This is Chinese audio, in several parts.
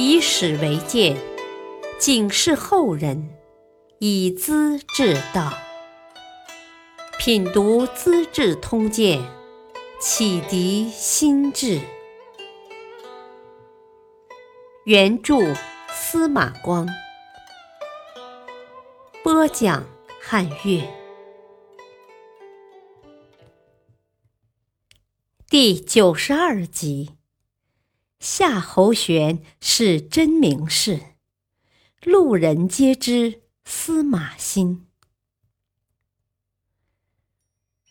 以史为鉴，警示后人，以资治道。品读《资治通鉴》，启迪心智。原著司马光，播讲汉乐。第九十二集。夏侯玄是真名士，路人皆知司马欣。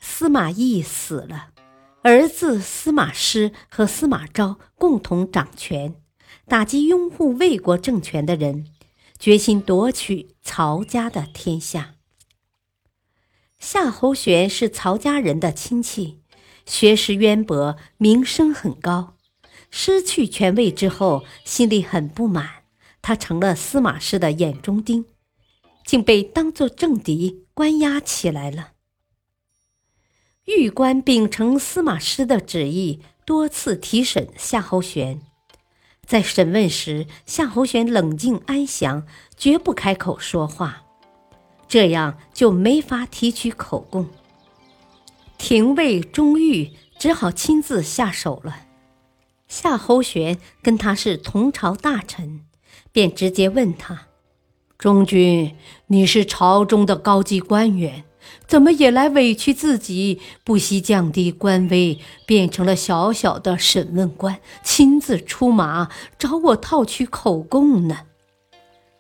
司马懿死了，儿子司马师和司马昭共同掌权，打击拥护魏国政权的人，决心夺取曹家的天下。夏侯玄是曹家人的亲戚，学识渊博，名声很高。失去权位之后，心里很不满。他成了司马师的眼中钉，竟被当作政敌关押起来了。狱官秉承司马师的旨意，多次提审夏侯玄。在审问时，夏侯玄冷静安详，绝不开口说话，这样就没法提取口供。廷尉钟玉只好亲自下手了。夏侯玄跟他是同朝大臣，便直接问他：“中君，你是朝中的高级官员，怎么也来委屈自己，不惜降低官威，变成了小小的审问官，亲自出马找我套取口供呢？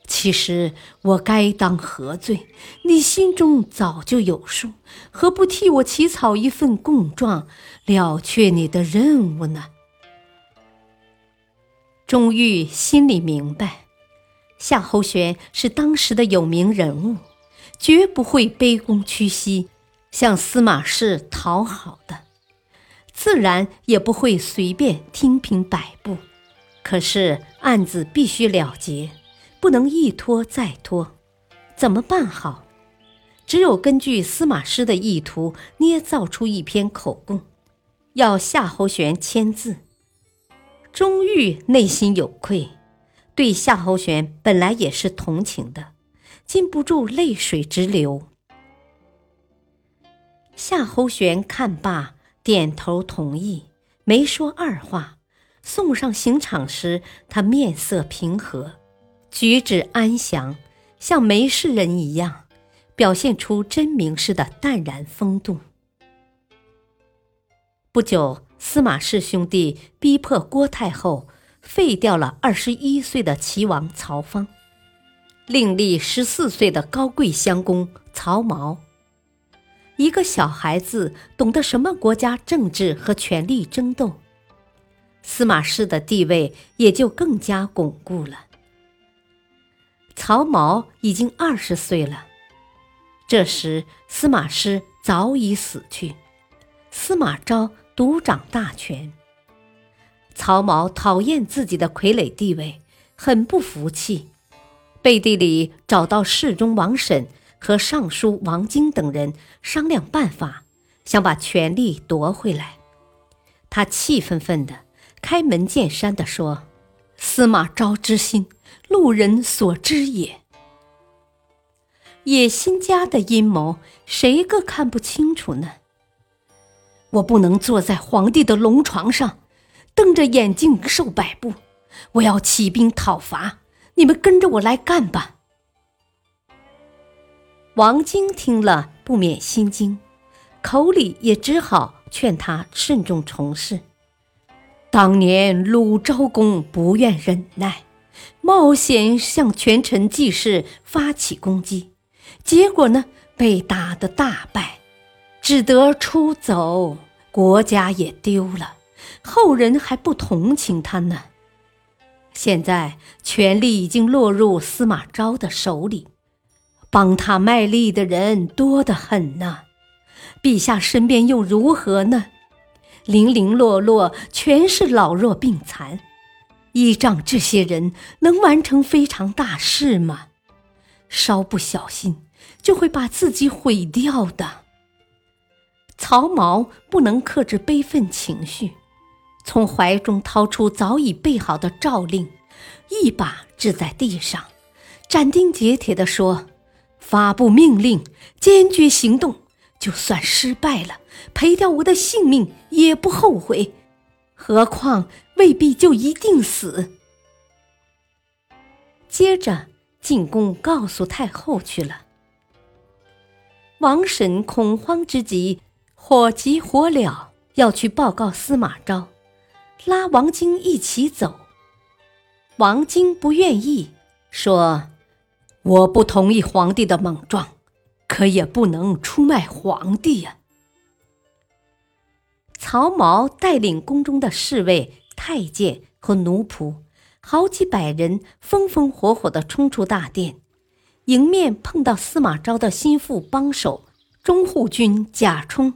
其实我该当何罪？你心中早就有数，何不替我起草一份供状，了却你的任务呢？”钟玉心里明白，夏侯玄是当时的有名人物，绝不会卑躬屈膝向司马氏讨好的，自然也不会随便听凭摆布。可是案子必须了结，不能一拖再拖，怎么办好？只有根据司马师的意图捏造出一篇口供，要夏侯玄签字。钟玉内心有愧，对夏侯玄本来也是同情的，禁不住泪水直流。夏侯玄看罢，点头同意，没说二话。送上刑场时，他面色平和，举止安详，像没事人一样，表现出真名士的淡然风度。不久。司马氏兄弟逼迫郭太后废掉了二十一岁的齐王曹芳，另立十四岁的高贵襄公曹髦。一个小孩子懂得什么国家政治和权力争斗，司马氏的地位也就更加巩固了。曹髦已经二十岁了，这时司马师早已死去，司马昭。独掌大权。曹髦讨厌自己的傀儡地位，很不服气，背地里找到侍中王审和尚书王经等人商量办法，想把权力夺回来。他气愤愤的开门见山的说：“司马昭之心，路人所知也。野心家的阴谋，谁个看不清楚呢？”我不能坐在皇帝的龙床上，瞪着眼睛受摆布。我要起兵讨伐，你们跟着我来干吧。王晶听了不免心惊，口里也只好劝他慎重从事。当年鲁昭公不愿忍耐，冒险向权臣季氏发起攻击，结果呢，被打得大败。只得出走，国家也丢了，后人还不同情他呢。现在权力已经落入司马昭的手里，帮他卖力的人多得很呢。陛下身边又如何呢？零零落落全是老弱病残，依仗这些人能完成非常大事吗？稍不小心就会把自己毁掉的。曹髦不能克制悲愤情绪，从怀中掏出早已备好的诏令，一把掷在地上，斩钉截铁地说：“发布命令，坚决行动。就算失败了，赔掉我的性命也不后悔。何况未必就一定死。”接着进宫告诉太后去了。王婶恐慌之极，火急火燎要去报告司马昭，拉王晶一起走。王晶不愿意，说：“我不同意皇帝的莽撞，可也不能出卖皇帝呀。”曹髦带领宫中的侍卫、太监和奴仆，好几百人，风风火火地冲出大殿。迎面碰到司马昭的心腹帮手中护军贾充，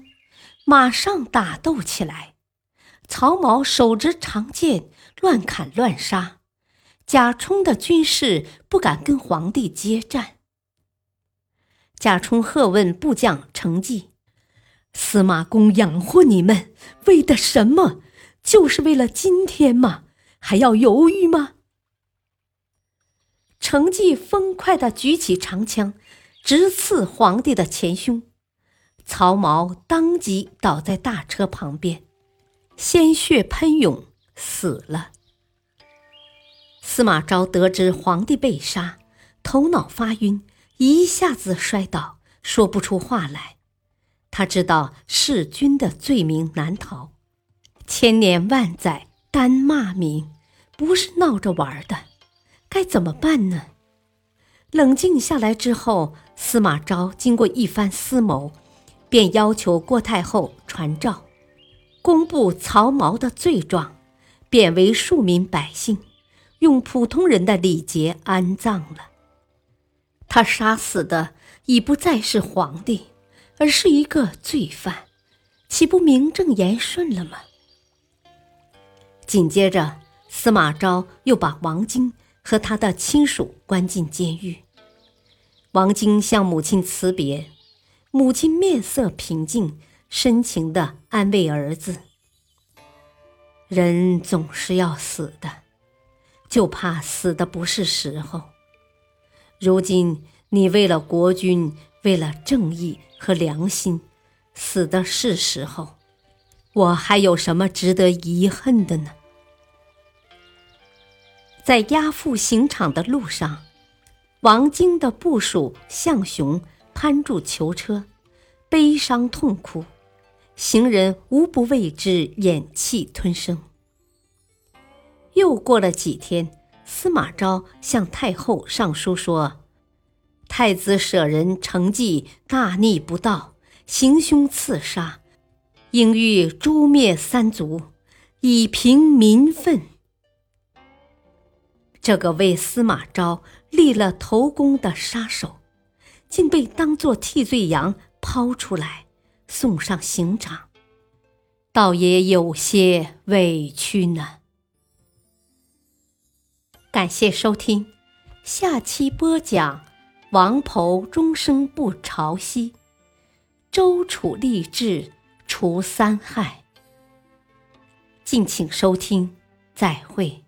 马上打斗起来。曹髦手执长剑，乱砍乱杀。贾充的军士不敢跟皇帝接战。贾充喝问部将程济：“司马公养活你们，为的什么？就是为了今天吗？还要犹豫吗？”程济飞快地举起长枪，直刺皇帝的前胸。曹髦当即倒在大车旁边，鲜血喷涌，死了。司马昭得知皇帝被杀，头脑发晕，一下子摔倒，说不出话来。他知道弑君的罪名难逃，千年万载单骂名，不是闹着玩的。该怎么办呢？冷静下来之后，司马昭经过一番思谋，便要求郭太后传诏，公布曹髦的罪状，贬为庶民百姓，用普通人的礼节安葬了。他杀死的已不再是皇帝，而是一个罪犯，岂不名正言顺了吗？紧接着，司马昭又把王晶。和他的亲属关进监狱。王晶向母亲辞别，母亲面色平静，深情地安慰儿子：“人总是要死的，就怕死的不是时候。如今你为了国君，为了正义和良心，死的是时候，我还有什么值得遗恨的呢？”在押赴刑场的路上，王晶的部属向雄攀住囚车，悲伤痛哭，行人无不为之忍气吞声。又过了几天，司马昭向太后上书说：“太子舍人程济大逆不道，行凶刺杀，应欲诛灭三族，以平民愤。”这个为司马昭立了头功的杀手，竟被当作替罪羊抛出来，送上刑场，倒也有些委屈呢。感谢收听，下期播讲王侯终生不朝夕，周楚立志除三害。敬请收听，再会。